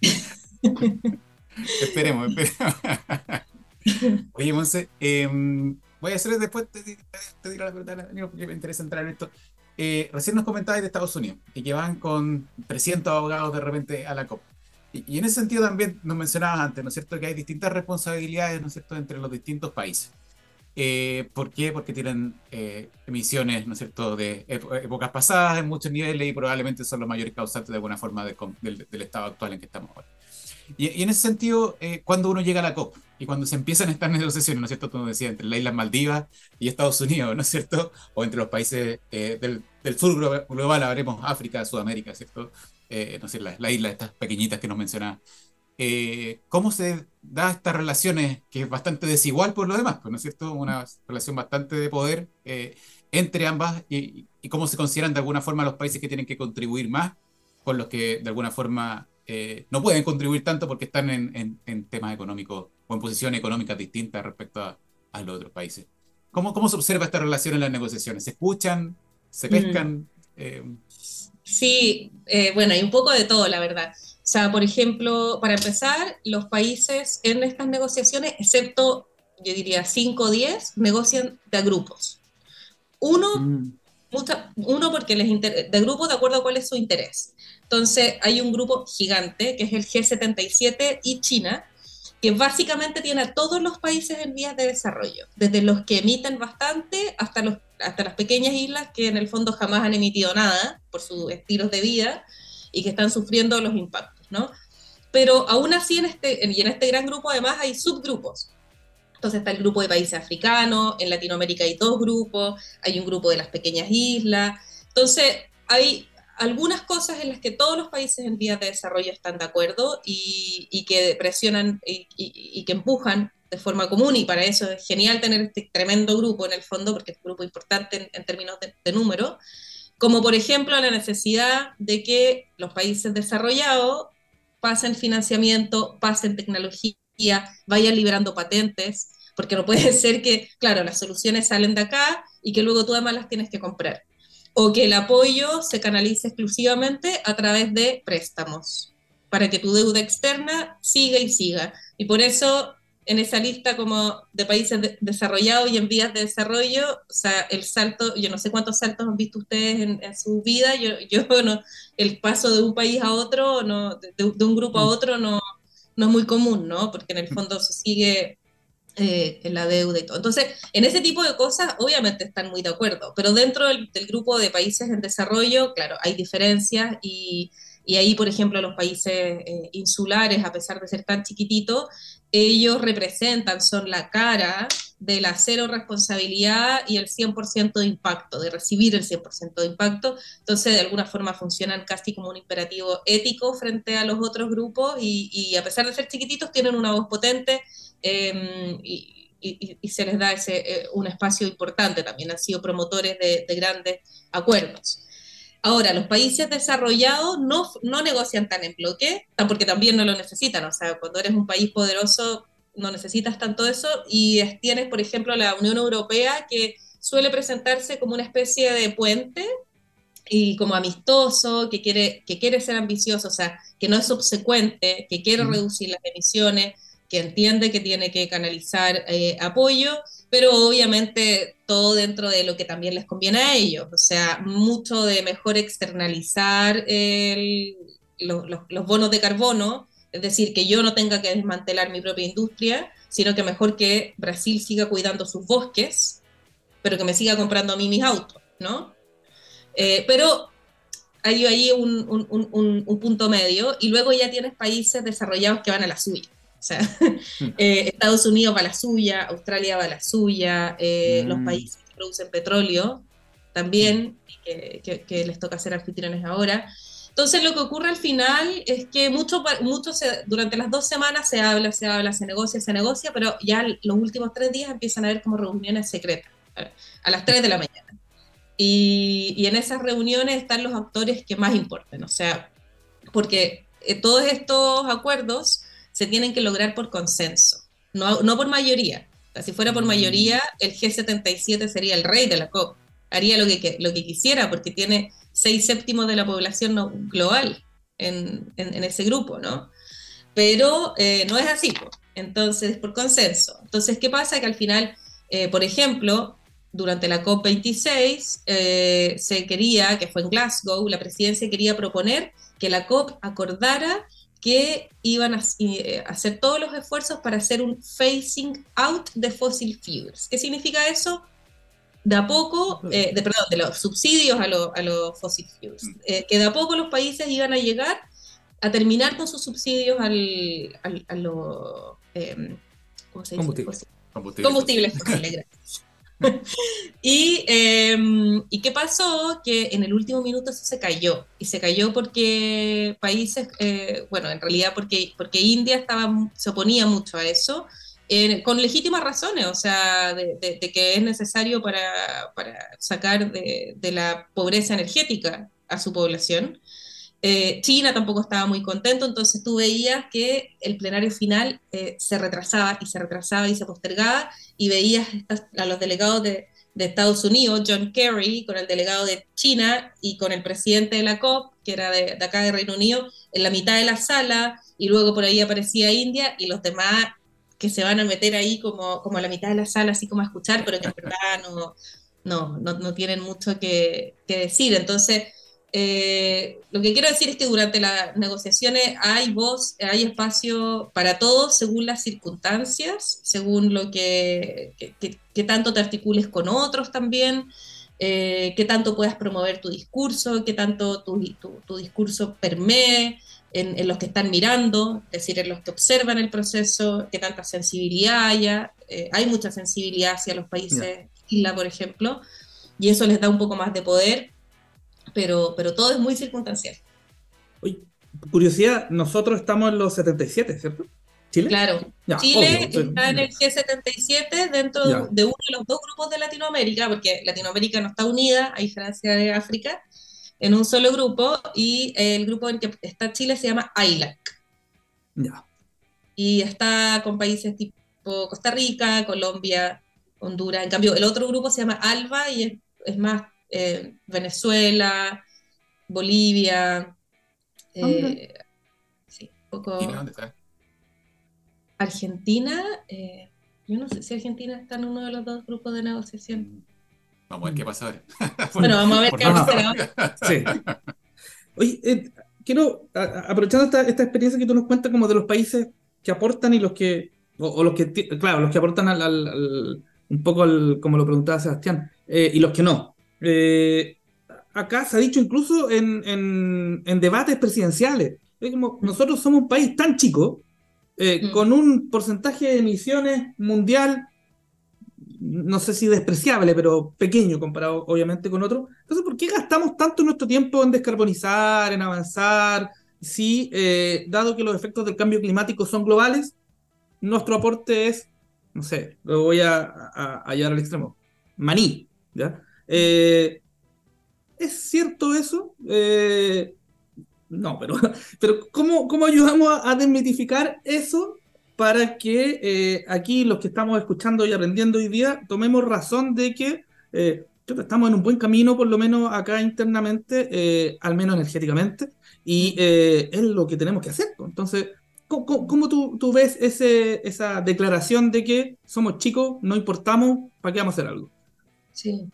esperemos, esperemos. Oye, Monse, eh, voy a hacer después, te, te, te diré la pregunta, Danilo, porque me interesa entrar en esto. Eh, recién nos comentabas de Estados Unidos y que van con 300 abogados de repente a la COP. Y, y en ese sentido también nos mencionabas antes, ¿no es cierto?, que hay distintas responsabilidades, ¿no es cierto?, entre los distintos países. Eh, ¿Por qué? Porque tienen eh, emisiones, ¿no es cierto?, de ép- épocas pasadas en muchos niveles y probablemente son los mayores causantes de alguna forma de del, del estado actual en que estamos ahora. Y, y en ese sentido, eh, cuando uno llega a la COP y cuando se empiezan estas negociaciones, ¿no es cierto?, como decía, entre las Islas Maldivas y Estados Unidos, ¿no es cierto?, o entre los países eh, del, del sur glo- global, habremos África, Sudamérica, ¿cierto?, Eh, no sé, las la islas estas pequeñitas que nos mencionaba. Eh, ¿Cómo se da estas relaciones, que es bastante desigual por lo demás, ¿no es cierto?, una relación bastante de poder eh, entre ambas y, y cómo se consideran de alguna forma los países que tienen que contribuir más con los que de alguna forma eh, no pueden contribuir tanto porque están en, en- en temas económicos o en posiciones económicas distintas respecto a, a los otros países. ¿Cómo, ¿Cómo se observa esta relación en las negociaciones? ¿Se escuchan? ¿Se pescan? Eh, Sí, eh, bueno, hay un poco de todo, la verdad. O sea, por ejemplo, para empezar, los países en estas negociaciones, excepto, yo diría, 5 o 10, negocian de a grupos. Uno Mm. Mucha- uno porque les inter- de grupo de acuerdo a cuál es su interés. Entonces hay un grupo gigante que es el G77 y China, que básicamente tiene a todos los países en vías de desarrollo, desde los que emiten bastante hasta, los, hasta las pequeñas islas que en el fondo jamás han emitido nada por sus estilos de vida y que están sufriendo los impactos, ¿no? Pero aún así en este, y en este gran grupo además hay subgrupos. Entonces está el grupo de países africanos, en Latinoamérica hay dos grupos, hay un grupo de las pequeñas islas. Entonces hay algunas cosas en las que todos los países en vías de desarrollo están de acuerdo y, y que presionan y, y- y que empujan de forma común y para eso es genial tener este tremendo grupo en el fondo porque es un grupo importante en, en términos de, de número, como por ejemplo la necesidad de que los países desarrollados pasen financiamiento, pasen tecnología, vayan liberando patentes, porque no puede ser que, claro, las soluciones salen de acá y que luego tú además las tienes que comprar. O que el apoyo se canalice exclusivamente a través de préstamos, para que tu deuda externa siga y siga. Y por eso, en esa lista como de países de desarrollados y en vías de desarrollo, o sea, el salto, yo no sé cuántos saltos han visto ustedes en, en su vida, yo, yo no, el paso de un país a otro, no, de, de un grupo a otro no, no es muy común, ¿no? Porque en el fondo se sigue eh, en la deuda y todo. Entonces, en ese tipo de cosas, obviamente están muy de acuerdo, pero dentro del, del grupo de países en desarrollo, claro, hay diferencias y, y ahí, por ejemplo, los países eh, insulares, a pesar de ser tan chiquititos, ellos representan, son la cara de la cero responsabilidad y el 100% de impacto, de recibir el 100% de impacto. Entonces, de alguna forma funcionan casi como un imperativo ético frente a los otros grupos y, y a pesar de ser chiquititos, tienen una voz potente eh, y, y, se les da ese, eh, un espacio importante, también. Han sido promotores de, grandes acuerdos. Ahora, los países desarrollados no, no negocian tan en bloque, porque también no lo necesitan, o sea, cuando eres un país poderoso no necesitas tanto eso. Y tienes, por ejemplo, la Unión Europea que suele presentarse como una especie de puente y como amistoso, que quiere, que quiere ser ambicioso, o sea, que no es subsecuente, que quiere reducir las emisiones, que entiende que tiene que canalizar eh, apoyo, pero obviamente todo dentro de lo que también les conviene a ellos, o sea, mucho de mejor externalizar los, bonos de carbono, es decir, que yo no tenga que desmantelar mi propia industria, sino que mejor que Brasil siga cuidando sus bosques, pero que me siga comprando a mí mis autos, ¿no? Eh, pero hay ahí un, un, punto medio y luego ya tienes países desarrollados que van a la suya. O sea, eh, Estados Unidos va a la suya, Australia va a la suya, eh, los mm. países que producen petróleo también, hmm. que, les toca ser anfitriones ahora. Entonces lo que ocurre al final es que mucho, mucho durante las dos semanas se habla, se habla, se negocia, se negocia, pero ya los últimos tres días empiezan a haber como reuniones secretas, a las tres de la mañana. Y, y, en esas reuniones están los actores que más importan, o sea, porque eh, todos estos acuerdos se tienen que lograr por consenso, no, no por mayoría. O sea, si fuera por mm. mayoría, el G77 sería el rey de la COP, haría lo que, lo que quisiera, porque tiene seis séptimos de la población global en, en, ese grupo, ¿no? Pero eh, no es así, entonces, es por consenso. Entonces, ¿qué pasa? Que al final, eh, por ejemplo, durante la COP26 eh, se quería, que fue en Glasgow, la presidencia quería proponer que la COP acordara que iban a, eh, hacer todos los esfuerzos para hacer un phasing out de fossil fuels. ¿Qué significa eso? De a poco, eh, de, perdón, de los subsidios a, los fossil fuels, mm. eh, que de a poco los países iban a llegar a terminar con sus subsidios al, a los ¿cómo se dice? Combustibles. Combustibles fósiles, y, em, ¿Y qué pasó? Que en el último minuto eso se cayó. Y se cayó porque países, eh, bueno, en realidad porque, porque India estaba, se oponía mucho a eso, con legítimas razones, o sea, de, que es necesario para, para sacar de, de, la pobreza energética a su población. Eh, China tampoco estaba muy contento, entonces tú veías que el plenario final eh, se retrasaba y se retrasaba y se postergaba y veías a los delegados de, Estados Unidos, John Kerry, con el delegado de China y con el presidente de la COP, que era de, acá de Reino Unido, en la mitad de la sala y luego por ahí aparecía India y los demás que se van a meter ahí como, a la mitad de la sala, así como a escuchar, pero que no, no, tienen mucho que decir. Entonces, eh, lo que quiero decir es que durante las negociaciones hay voz, hay espacio para todos según las circunstancias, según lo que, que, tanto te articules con otros también, eh, qué tanto puedas promover tu discurso, qué tanto tu, tu, discurso permee en, los que están mirando, es decir, en los que observan el proceso, qué tanta sensibilidad haya. Eh, hay mucha sensibilidad hacia los países isla, por ejemplo, y eso les da un poco más de poder pero, pero todo es muy circunstancial. Oye, curiosidad, nosotros estamos en los 77, ¿cierto? ¿Chile? Claro. Chile está en el G77 dentro de uno de los dos grupos de Latinoamérica, porque Latinoamérica no está unida, a diferencia de África, en un solo grupo, y el grupo en que está Chile se llama ILAC. Ya. Y está con países tipo Costa Rica, Colombia, Honduras. En cambio, el otro grupo se llama ALBA y es, es más eh, Venezuela, Bolivia. Eh, sí, poco. dónde está? Argentina. Eh, yo no sé si Argentina está en uno de los dos grupos de negociación. Mm. Vamos a ver qué pasa ahora. bueno, vamos a ver qué pasa ahora. Sí. Oye, quiero, aprovechando esta, esta, experiencia que tú nos cuentas como de los países que aportan y los que, o, los que, claro, los que aportan al, un poco al, como lo preguntaba Sebastián, y los que no. Eh, acá se ha dicho incluso en, en, debates presidenciales. nosotros somos un país tan chico, eh, mm. con un porcentaje de emisiones mundial, no sé si despreciable, pero pequeño comparado obviamente con otros. Entonces, ¿por qué gastamos tanto nuestro tiempo en descarbonizar, en avanzar? Si, eh, dado que los efectos del cambio climático son globales, nuestro aporte es no sé, lo voy a, a, llevar al extremo, maní, ¿ya? Eh, ¿Es cierto eso? Eh, no, pero, pero ¿cómo, cómo ayudamos a, desmitificar eso para que eh, aquí los que estamos escuchando y aprendiendo hoy día tomemos razón de que estamos en un buen camino, por lo menos acá internamente, al menos energéticamente, y es lo que tenemos que hacer. Entonces, ¿Cómo, tú, tú, ves ese, esa declaración de que somos chicos, no importamos, ¿para qué vamos a hacer algo? Sí.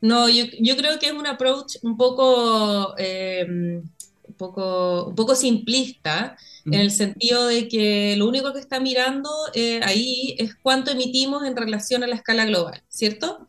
No, yo, yo creo que es un approach un poco, eh, un poco, un poco simplista, en el sentido de que lo único que está mirando eh, ahí es cuánto emitimos en relación a la escala global, ¿cierto?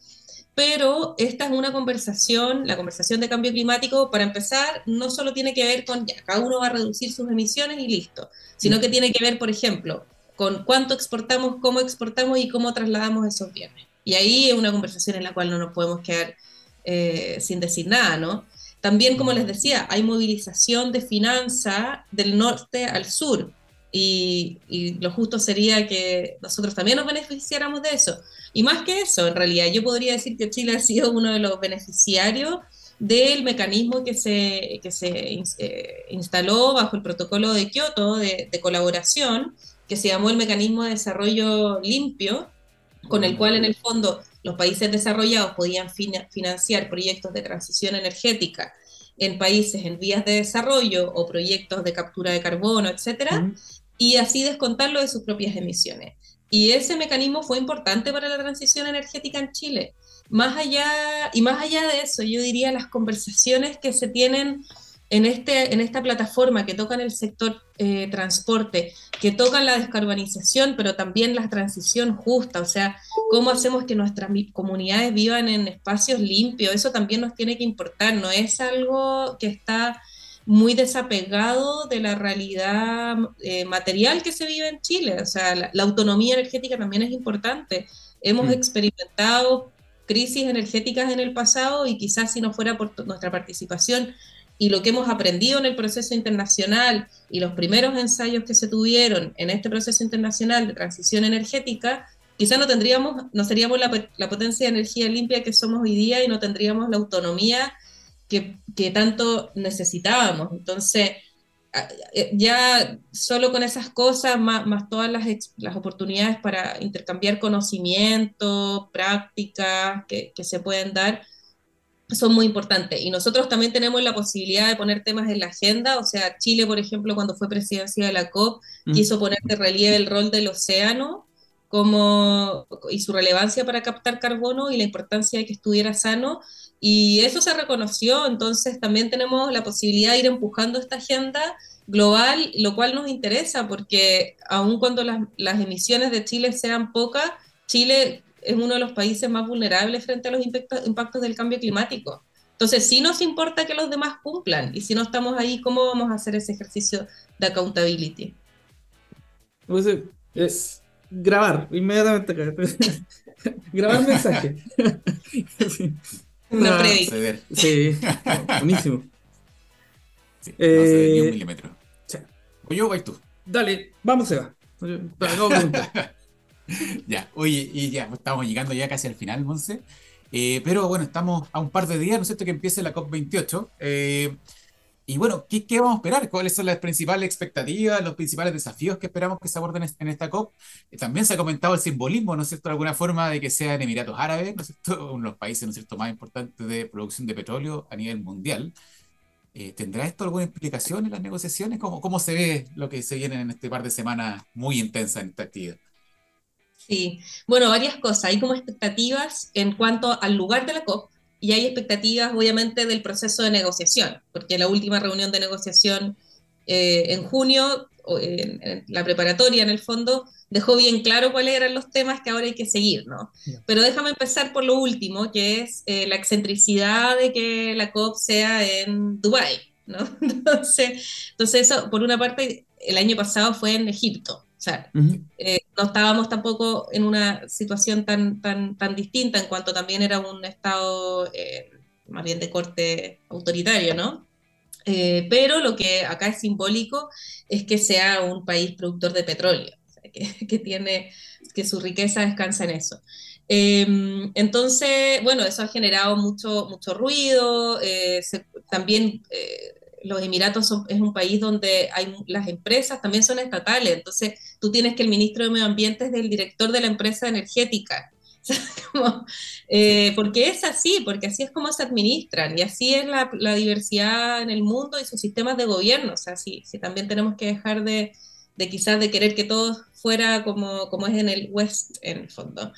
pero esta es una conversación, la conversación de cambio climático, para empezar, no solo tiene que ver con, ya, cada uno va a reducir sus emisiones y listo, sino que tiene que ver, por ejemplo, con cuánto exportamos, cómo exportamos y cómo trasladamos esos bienes. Y ahí es una conversación en la cual no nos podemos quedar eh, sin decir nada, ¿no? También, como les decía, hay movilización de finanza del norte al sur. Y, y, lo justo sería que nosotros también nos beneficiáramos de eso. Y más que eso, en realidad, yo podría decir que Chile ha sido uno de los beneficiarios del mecanismo que se, que se eh, instaló bajo el protocolo de Kioto de, colaboración, que se llamó el Mecanismo de Desarrollo Limpio, con el cual en el fondo los países desarrollados podían financiar proyectos de transición energética en países en vías de desarrollo o proyectos de captura de carbono, etcétera, y así descontarlo de sus propias emisiones. Y ese mecanismo fue importante para la transición energética en Chile. Más allá, y más allá de eso, yo diría las conversaciones que se tienen en, este, en esta plataforma que tocan el sector eh, transporte, que tocan la descarbonización, pero también la transición justa, o sea, cómo hacemos que nuestras comunidades vivan en espacios limpios, eso también nos tiene que importar, no es algo que está muy desapegado de la realidad eh, material que se vive en Chile. O sea, la, autonomía energética también es importante. Hemos mm. experimentado crisis energéticas en el pasado y quizás si no fuera por nuestra participación y lo que hemos aprendido en el proceso internacional y los primeros ensayos que se tuvieron en este proceso internacional de transición energética, quizás no tendríamos, no seríamos la, la potencia de energía limpia que somos hoy día y no tendríamos la autonomía que, tanto necesitábamos. Entonces, eh, ya solo con esas cosas, más, más todas las, las, oportunidades para intercambiar conocimiento, prácticas que, que, se pueden dar, son muy importantes. Y nosotros también tenemos la posibilidad de poner temas en la agenda, o sea, Chile, por ejemplo, cuando fue presidencia de la COP, mm. quiso poner de relieve el rol del océano como, y su relevancia para captar carbono y la importancia de que estuviera sano. Y eso se reconoció, entonces también tenemos la posibilidad de ir empujando esta agenda global, lo cual nos interesa, porque aun cuando las, las emisiones de Chile sean pocas, Chile es uno de los países más vulnerables frente a los impactos, impactos del cambio climático. Entonces, sí nos importa que los demás cumplan, y si no estamos ahí, ¿cómo vamos a hacer ese ejercicio de accountability? Pues, es grabar, inmediatamente. grabar mensaje. Una ah, Sí, buenísimo. Sí, eh, no un milímetro. Sí. O yo o tú. Dale, vamos, Seba. ya, oye, y ya estamos llegando ya casi al final, Monse. Eh, pero bueno, estamos a un par de días, ¿no es cierto?, que empiece la COP28. Eh, y bueno, ¿qué, vamos a esperar? ¿Cuáles son las principales expectativas, los principales desafíos que esperamos que se aborden en esta COP? Eh, también se ha comentado el simbolismo, ¿no es cierto?, de alguna forma de que sean Emiratos Árabes, ¿no es cierto?, uno de los países, ¿no es cierto?, más importantes de producción de petróleo a nivel mundial. Eh, ¿Tendrá esto alguna implicación en las negociaciones? ¿Cómo, ¿Cómo se ve lo que se viene en este par de semanas muy intensa en esta actividad? Sí, bueno, varias cosas. Hay como expectativas en cuanto al lugar de la COP, y hay expectativas, obviamente, del proceso de negociación, porque la última reunión de negociación eh, en junio, en, la preparatoria en el fondo, dejó bien claro cuáles eran los temas que ahora hay que seguir, ¿no? Pero déjame empezar por lo último, que es eh, la excentricidad de que la COP sea en Dubái, ¿no? Entonces, entonces eso, por una parte, el año pasado fue en Egipto, o sea, eh, no estábamos tampoco en una situación tan, tan, tan distinta en cuanto también era un Estado eh, más bien de corte autoritario, ¿no? Eh, pero lo que acá es simbólico es que sea un país productor de petróleo. que, tiene, que su riqueza descansa en eso. Entonces, bueno, eso ha generado mucho, mucho ruido. Eh, también eh, los Emiratos es un país donde hay las empresas también son estatales. Entonces, tú tienes que el ministro de Medio Ambiente es del director de la empresa energética. Eh, porque es así, porque así es como se administran y así es la, diversidad en el mundo y sus sistemas de gobierno. O sea, sí, también tenemos que dejar de, de quizás de querer que todo fuera como, como es en el West, en el fondo.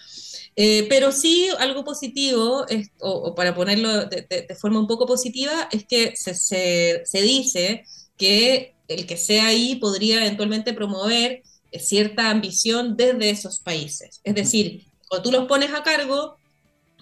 Eh, pero sí, algo positivo, o, para ponerlo de, forma un poco positiva, es que se, se, dice que el que sea ahí podría eventualmente promover cierta ambición desde esos países. Es decir, cuando tú los pones a cargo,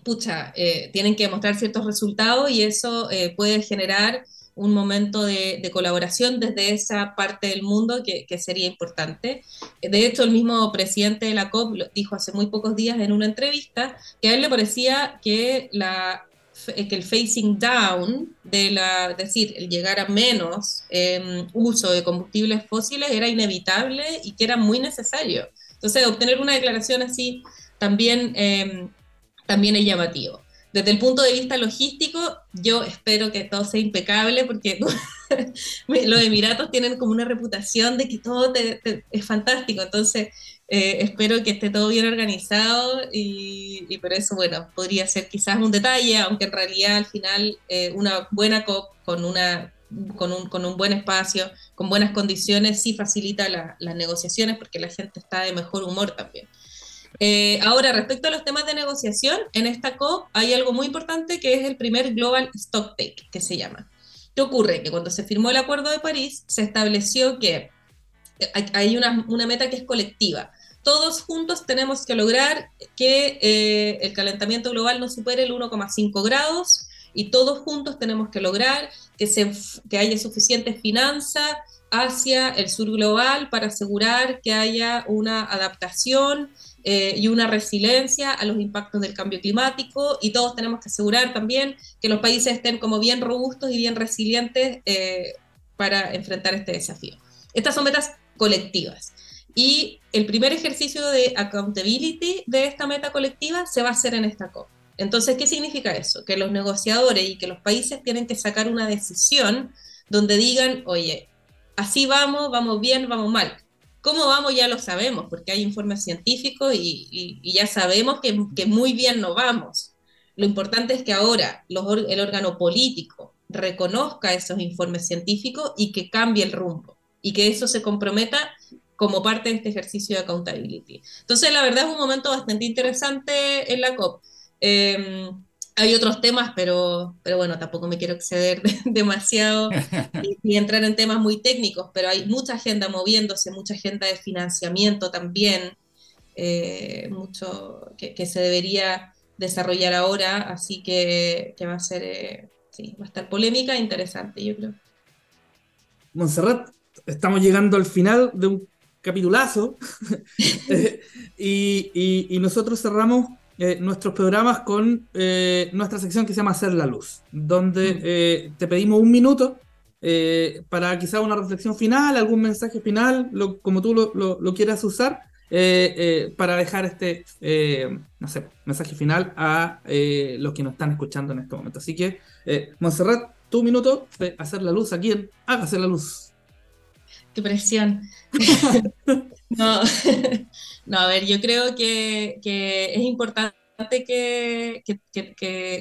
pucha, eh, tienen que mostrar ciertos resultados y eso eh, puede generar un momento de, colaboración desde esa parte del mundo que, sería importante. De hecho, el mismo presidente de la COP dijo hace muy pocos días en una entrevista que a él le parecía que, la, que el facing down, de la, es decir, el llegar a menos em, uso de combustibles fósiles era inevitable y que era muy necesario. Entonces, obtener una declaración así también, em, también es llamativo desde el punto de vista logístico, yo espero que todo sea impecable porque los Emiratos tienen como una reputación de que todo es fantástico, entonces eh, espero que esté todo bien organizado y, por eso, bueno, podría ser quizás un detalle, aunque en realidad al final eh, una buena COP con, una, con, un, con un buen espacio, con buenas condiciones, sí facilita las negociaciones porque la gente está de mejor humor también. Eh, ahora, respecto a los temas de negociación, en esta COP hay algo muy importante que es el primer Global Stocktake, que se llama. ¿Qué ocurre? Que cuando se firmó el Acuerdo de París, se estableció que hay una, una meta que es colectiva. Todos juntos tenemos que lograr que eh, el calentamiento global no supere el 1,5 grados y todos juntos tenemos que lograr que, se, que haya suficiente finanza hacia el sur global para asegurar que haya una adaptación eh, y una resiliencia a los impactos del cambio climático y todos tenemos que asegurar también que los países estén como bien robustos y bien resilientes eh, para enfrentar este desafío. Estas son metas colectivas. Y el primer ejercicio de accountability de esta meta colectiva se va a hacer en esta COP. Entonces, ¿qué significa eso? Que los negociadores y que los países tienen que sacar una decisión donde digan, oye, así vamos, vamos bien, vamos mal. ¿Cómo vamos? Ya lo sabemos, porque hay informes científicos y, ya sabemos que, muy bien no vamos. Lo importante es que ahora el órgano político reconozca esos informes científicos y que cambie el rumbo y que eso se comprometa como parte de este ejercicio de accountability. Entonces, la verdad es un momento bastante interesante en la COP. Em, hay otros temas, pero, pero bueno, tampoco me quiero exceder demasiado y, entrar en temas muy técnicos, pero hay mucha agenda moviéndose, mucha agenda de financiamiento también, eh, mucho que, se debería desarrollar ahora, así que, va a ser, eh, sí, va a estar polémica e interesante, yo creo. Montserrat, estamos llegando al final de un capitulazo eh, y, y nosotros cerramos eh, nuestros programas con eh, nuestra sección que se llama Hacer la Luz, donde eh, te pedimos un minuto para quizá una reflexión final, algún mensaje final, como tú lo, quieras usar, para dejar este, no sé, mensaje final a los que nos están escuchando en este momento. Así que, Monserrat, tu minuto de Hacer la Luz, ¿a quién? Hágase la luz. Qué presión. no, no, a ver, yo creo que, es importante que,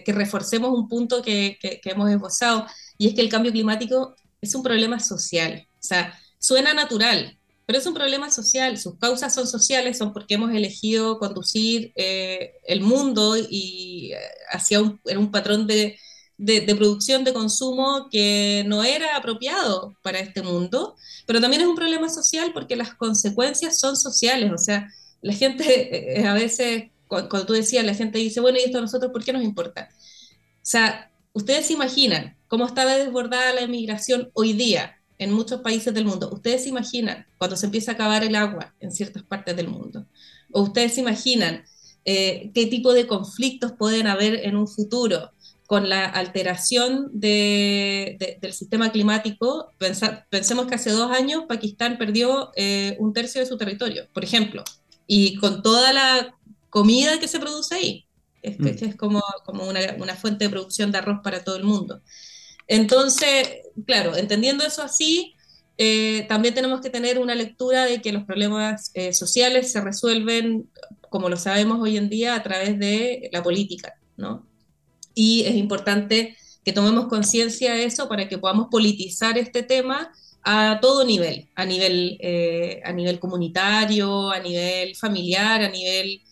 reforcemos un punto que, hemos esbozado, y es que el cambio climático es un problema social. O sea, suena natural, pero es un problema social. Sus causas son sociales, son porque hemos elegido conducir eh, el mundo y eh, un, un patrón de, de, producción, de consumo que no era apropiado para este mundo, pero también es un problema social porque las consecuencias son sociales, o sea, la gente eh, a veces, cuando, tú decías, la gente dice, bueno, ¿y esto a nosotros por qué nos importa? O sea, ustedes se imaginan cómo está desbordada la inmigración hoy día en muchos países del mundo. Ustedes se imaginan cuando se empieza a acabar el agua en ciertas partes del mundo. O ustedes se imaginan eh, qué tipo de conflictos pueden haber en un futuro con la alteración del sistema climático. pensemos que hace dos años Pakistán perdió eh, un tercio de su territorio, por ejemplo, y con toda la comida que se produce ahí, es, mm. que es como, como una, una fuente de producción de arroz para todo el mundo. Entonces, claro, entendiendo eso así, eh, también tenemos que tener una lectura de que los problemas eh, sociales se resuelven, como lo sabemos hoy en día, a través de la política, ¿no? Y es importante que tomemos conciencia de eso para que podamos politizar este tema a todo nivel, a nivel, eh, a nivel comunitario, a nivel familiar, a nivel,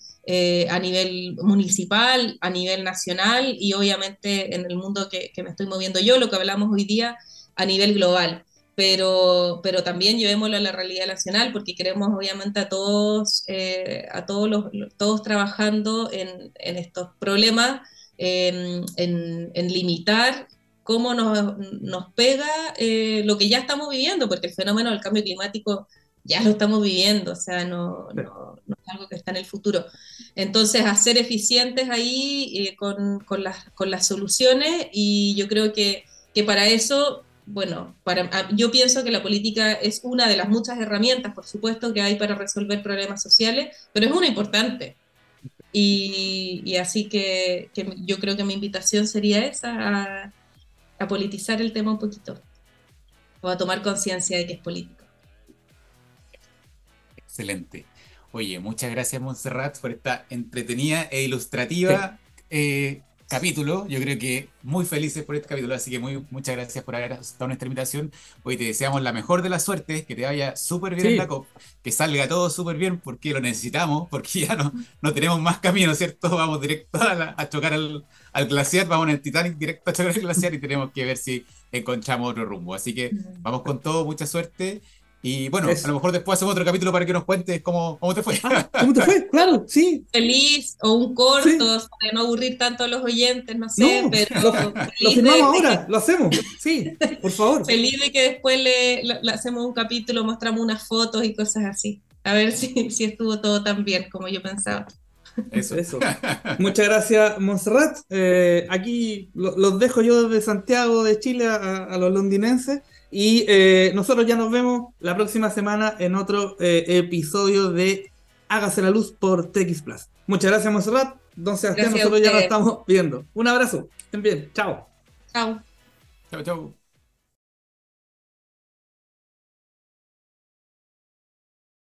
a nivel municipal, a nivel nacional y obviamente en el mundo que, que me estoy moviendo yo, lo que hablamos hoy día, a nivel global. Pero, pero también llevémoslo a la realidad nacional, porque queremos obviamente a todos, eh, a todos, los, todos trabajando en, en estos problemas, en, en, limitar cómo nos, nos pega eh, lo que ya estamos viviendo, porque el fenómeno del cambio climático ya lo estamos viviendo, o sea, no, no, no es algo que está en el futuro. Entonces, hacer eficientes ahí eh, con, con, las, con las soluciones y yo creo que, que para eso bueno, para, yo pienso que la política es una de las muchas herramientas, por supuesto, que hay para resolver problemas sociales, pero es una importante. Y, así que, yo creo que mi invitación sería esa, a, politizar el tema un poquito, o a tomar conciencia de que es político. Excelente. Oye, muchas gracias Montserrat por esta entretenida e ilustrativa eh, capítulo. Yo creo que muy felices por este capítulo, así que muy, muchas gracias por haber aceptado nuestra invitación. Hoy te deseamos la mejor de la suerte, que te vaya súper bien en la COP, que salga todo súper bien porque lo necesitamos, porque ya no, no tenemos más camino, ¿cierto? Vamos directo a, chocar al, al, glaciar, vamos en el Titanic directo a chocar al glaciar y tenemos que ver si encontramos otro rumbo. Así que vamos con todo, mucha suerte y bueno, a lo mejor después hacemos otro capítulo para que nos cuentes cómo, cómo te fue. Ah, ¿Cómo te fue? Claro, sí. Feliz o un corto, para no aburrir tanto a los oyentes, no sé, pero. Lo, firmamos ahora, lo hacemos, sí, por favor. Feliz de que después le, hacemos un capítulo, mostramos unas fotos y cosas así. A ver si, si estuvo todo tan bien como yo pensaba. Eso. Eso. Muchas gracias, Montserrat. Eh, aquí los dejo yo desde Santiago de Chile a los londinenses. Y eh, nosotros ya nos vemos la próxima semana en otro eh, episodio de Hágase la Luz por TX Plus. Muchas gracias, Monserrat. Don Sebastián, nosotros ya nos estamos viendo. Un abrazo. Estén bien. Chao. Chao. Chao, chao.